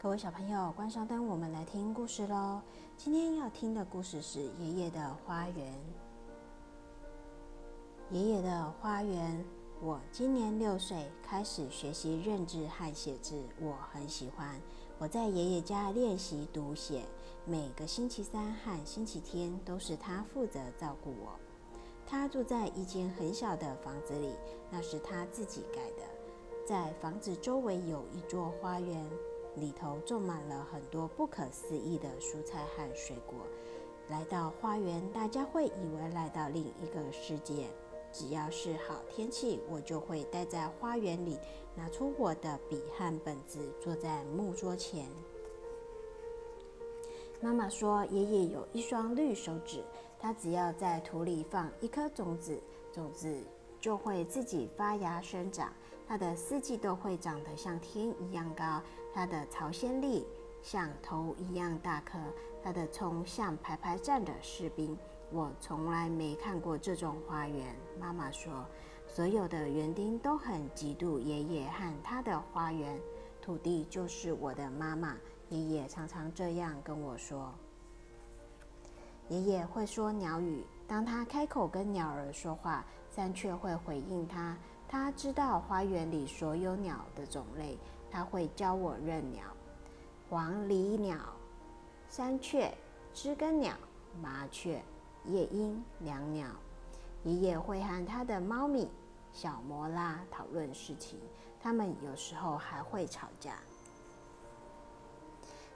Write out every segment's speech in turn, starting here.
各位小朋友，关上灯，我们来听故事喽。今天要听的故事是《爷爷的花园》。爷爷的花园，我今年六岁，开始学习认字和写字，我很喜欢。我在爷爷家练习读写，每个星期三和星期天都是他负责照顾我。他住在一间很小的房子里，那是他自己盖的，在房子周围有一座花园。里头种满了很多不可思议的蔬菜和水果。来到花园，大家会以为来到另一个世界。只要是好天气，我就会待在花园里，拿出我的笔和本子，坐在木桌前。妈妈说，爷爷有一双绿手指，他只要在土里放一颗种子，种子就会自己发芽生长。它的四季都会长得像天一样高，它的朝鲜粒像头一样大颗，它的葱像排排站的士兵。我从来没看过这种花园。妈妈说，所有的园丁都很嫉妒爷爷和他的花园。土地就是我的妈妈，爷爷常常这样跟我说。爷爷会说鸟语，当他开口跟鸟儿说话，但却会回应他。他知道花园里所有鸟的种类，他会教我认鸟：黄鹂鸟、山雀、知更鸟、麻雀、夜莺、椋鸟。爷爷会和他的猫咪小摩拉讨论事情，他们有时候还会吵架。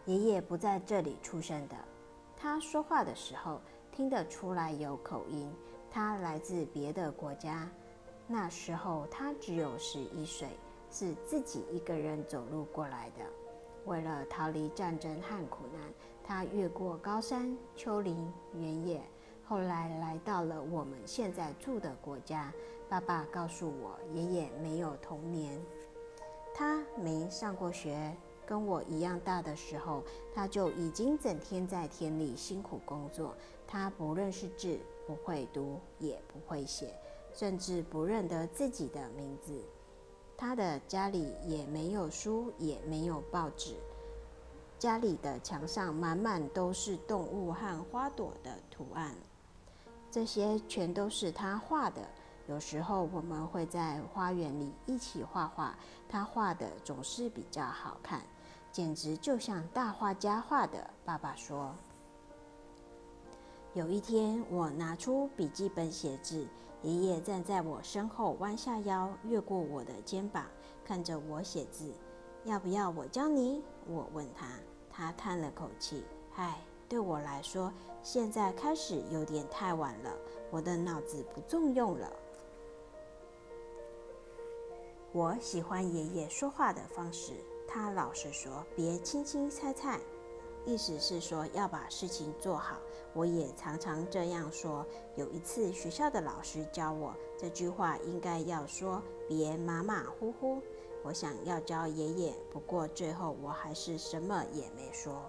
爷爷不在这里出生的，他说话的时候听得出来有口音，他来自别的国家。那时候他只有十一岁，是自己一个人走路过来的。为了逃离战争和苦难，他越过高山、丘陵、原野，后来来到了我们现在住的国家。爸爸告诉我，爷爷没有童年，他没上过学。跟我一样大的时候，他就已经整天在田里辛苦工作。他不认识字，不会读，也不会写。甚至不认得自己的名字，他的家里也没有书，也没有报纸，家里的墙上满满都是动物和花朵的图案，这些全都是他画的。有时候我们会在花园里一起画画，他画的总是比较好看，简直就像大画家画的。爸爸说。有一天，我拿出笔记本写字，爷爷站在我身后，弯下腰，越过我的肩膀，看着我写字。要不要我教你？我问他。他叹了口气：“唉，对我来说，现在开始有点太晚了，我的脑子不中用了。”我喜欢爷爷说话的方式，他老是说：“别轻轻猜猜。”意思是说要把事情做好，我也常常这样说。有一次学校的老师教我这句话，应该要说别马马虎虎。我想要教爷爷，不过最后我还是什么也没说。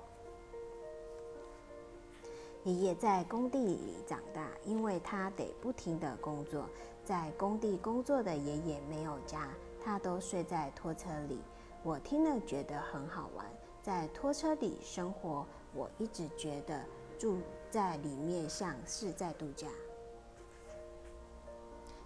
爷爷在工地里长大，因为他得不停的工作。在工地工作的爷爷没有家，他都睡在拖车里。我听了觉得很好玩。在拖车里生活，我一直觉得住在里面像是在度假。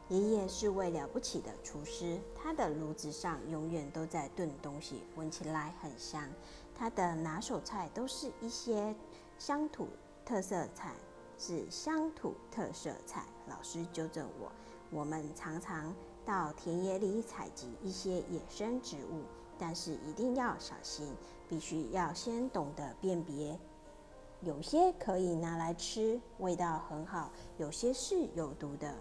爷爷是位了不起的厨师，他的炉子上永远都在炖东西，闻起来很香。他的拿手菜都是一些乡土特色菜，是乡土特色菜。老师纠正我，我们常常到田野里采集一些野生植物。但是一定要小心，必须要先懂得辨别，有些可以拿来吃，味道很好；有些是有毒的。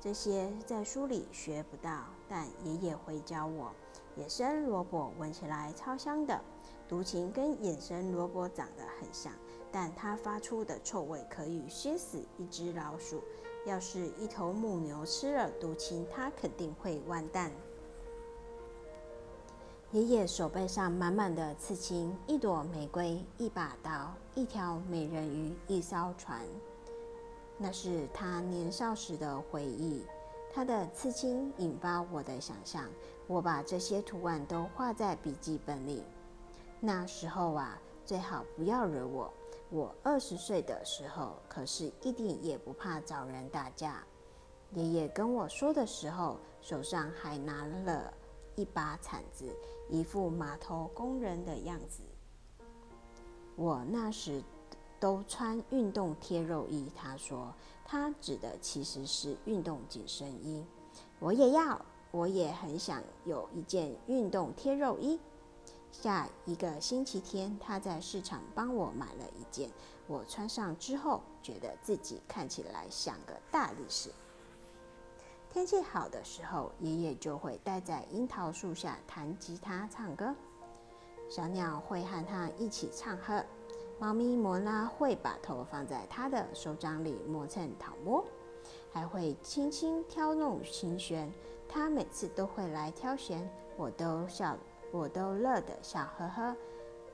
这些在书里学不到，但爷爷会教我。野生萝卜闻起来超香的，毒芹跟野生萝卜长得很像，但它发出的臭味可以熏死一只老鼠。要是一头母牛吃了毒芹，它肯定会完蛋。爷爷手背上满满的刺青，一朵玫瑰，一把刀，一条美人鱼，一艘船。那是他年少时的回忆。他的刺青引发我的想象，我把这些图案都画在笔记本里。那时候啊，最好不要惹我。我二十岁的时候，可是一点也不怕找人打架。爷爷跟我说的时候，手上还拿了一把铲子，一副码头工人的样子。我那时都穿运动贴肉衣。他说，他指的其实是运动紧身衣。我也要，我也很想有一件运动贴肉衣。下一个星期天，他在市场帮我买了一件。我穿上之后，觉得自己看起来像个大力士。天气好的时候，爷爷就会待在樱桃树下弹吉他、唱歌。小鸟会和他一起唱和。猫咪摩拉会把头放在他的手掌里磨蹭讨摸，还会轻轻挑弄琴弦。他每次都会来挑弦，我都笑。我都乐得笑呵呵，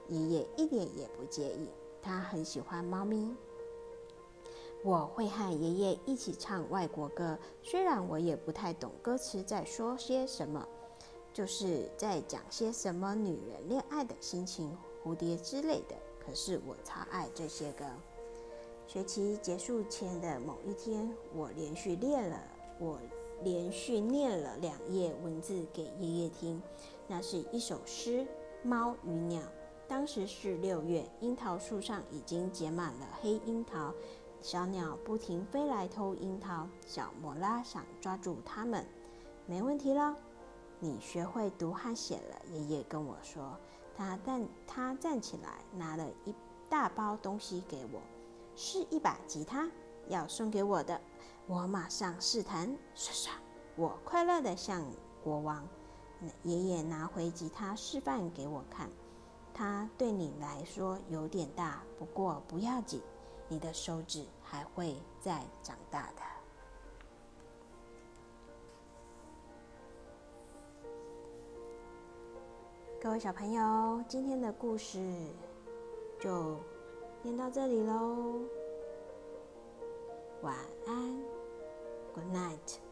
爷爷一点也不介意，他很喜欢猫咪。我会和爷爷一起唱外国歌，虽然我也不太懂歌词在说些什么，就是在讲些什么女人恋爱的心情、蝴蝶之类的。可是我超爱这些歌。学期结束前的某一天，我连续练了，我连续念了两页文字给爷爷听。那是一首诗，《猫与鸟》。当时是六月，樱桃树上已经结满了黑樱桃，小鸟不停飞来偷樱桃。小莫拉想抓住它们，没问题了。你学会读和写了，爷爷跟我说。他站，他站起来，拿了一大包东西给我，是一把吉他，要送给我的。我马上试弹，唰唰，我快乐的像国王。爷爷拿回吉他示范给我看，它对你来说有点大，不过不要紧，你的手指还会再长大的。各位小朋友，今天的故事就念到这里喽，晚安，Good night。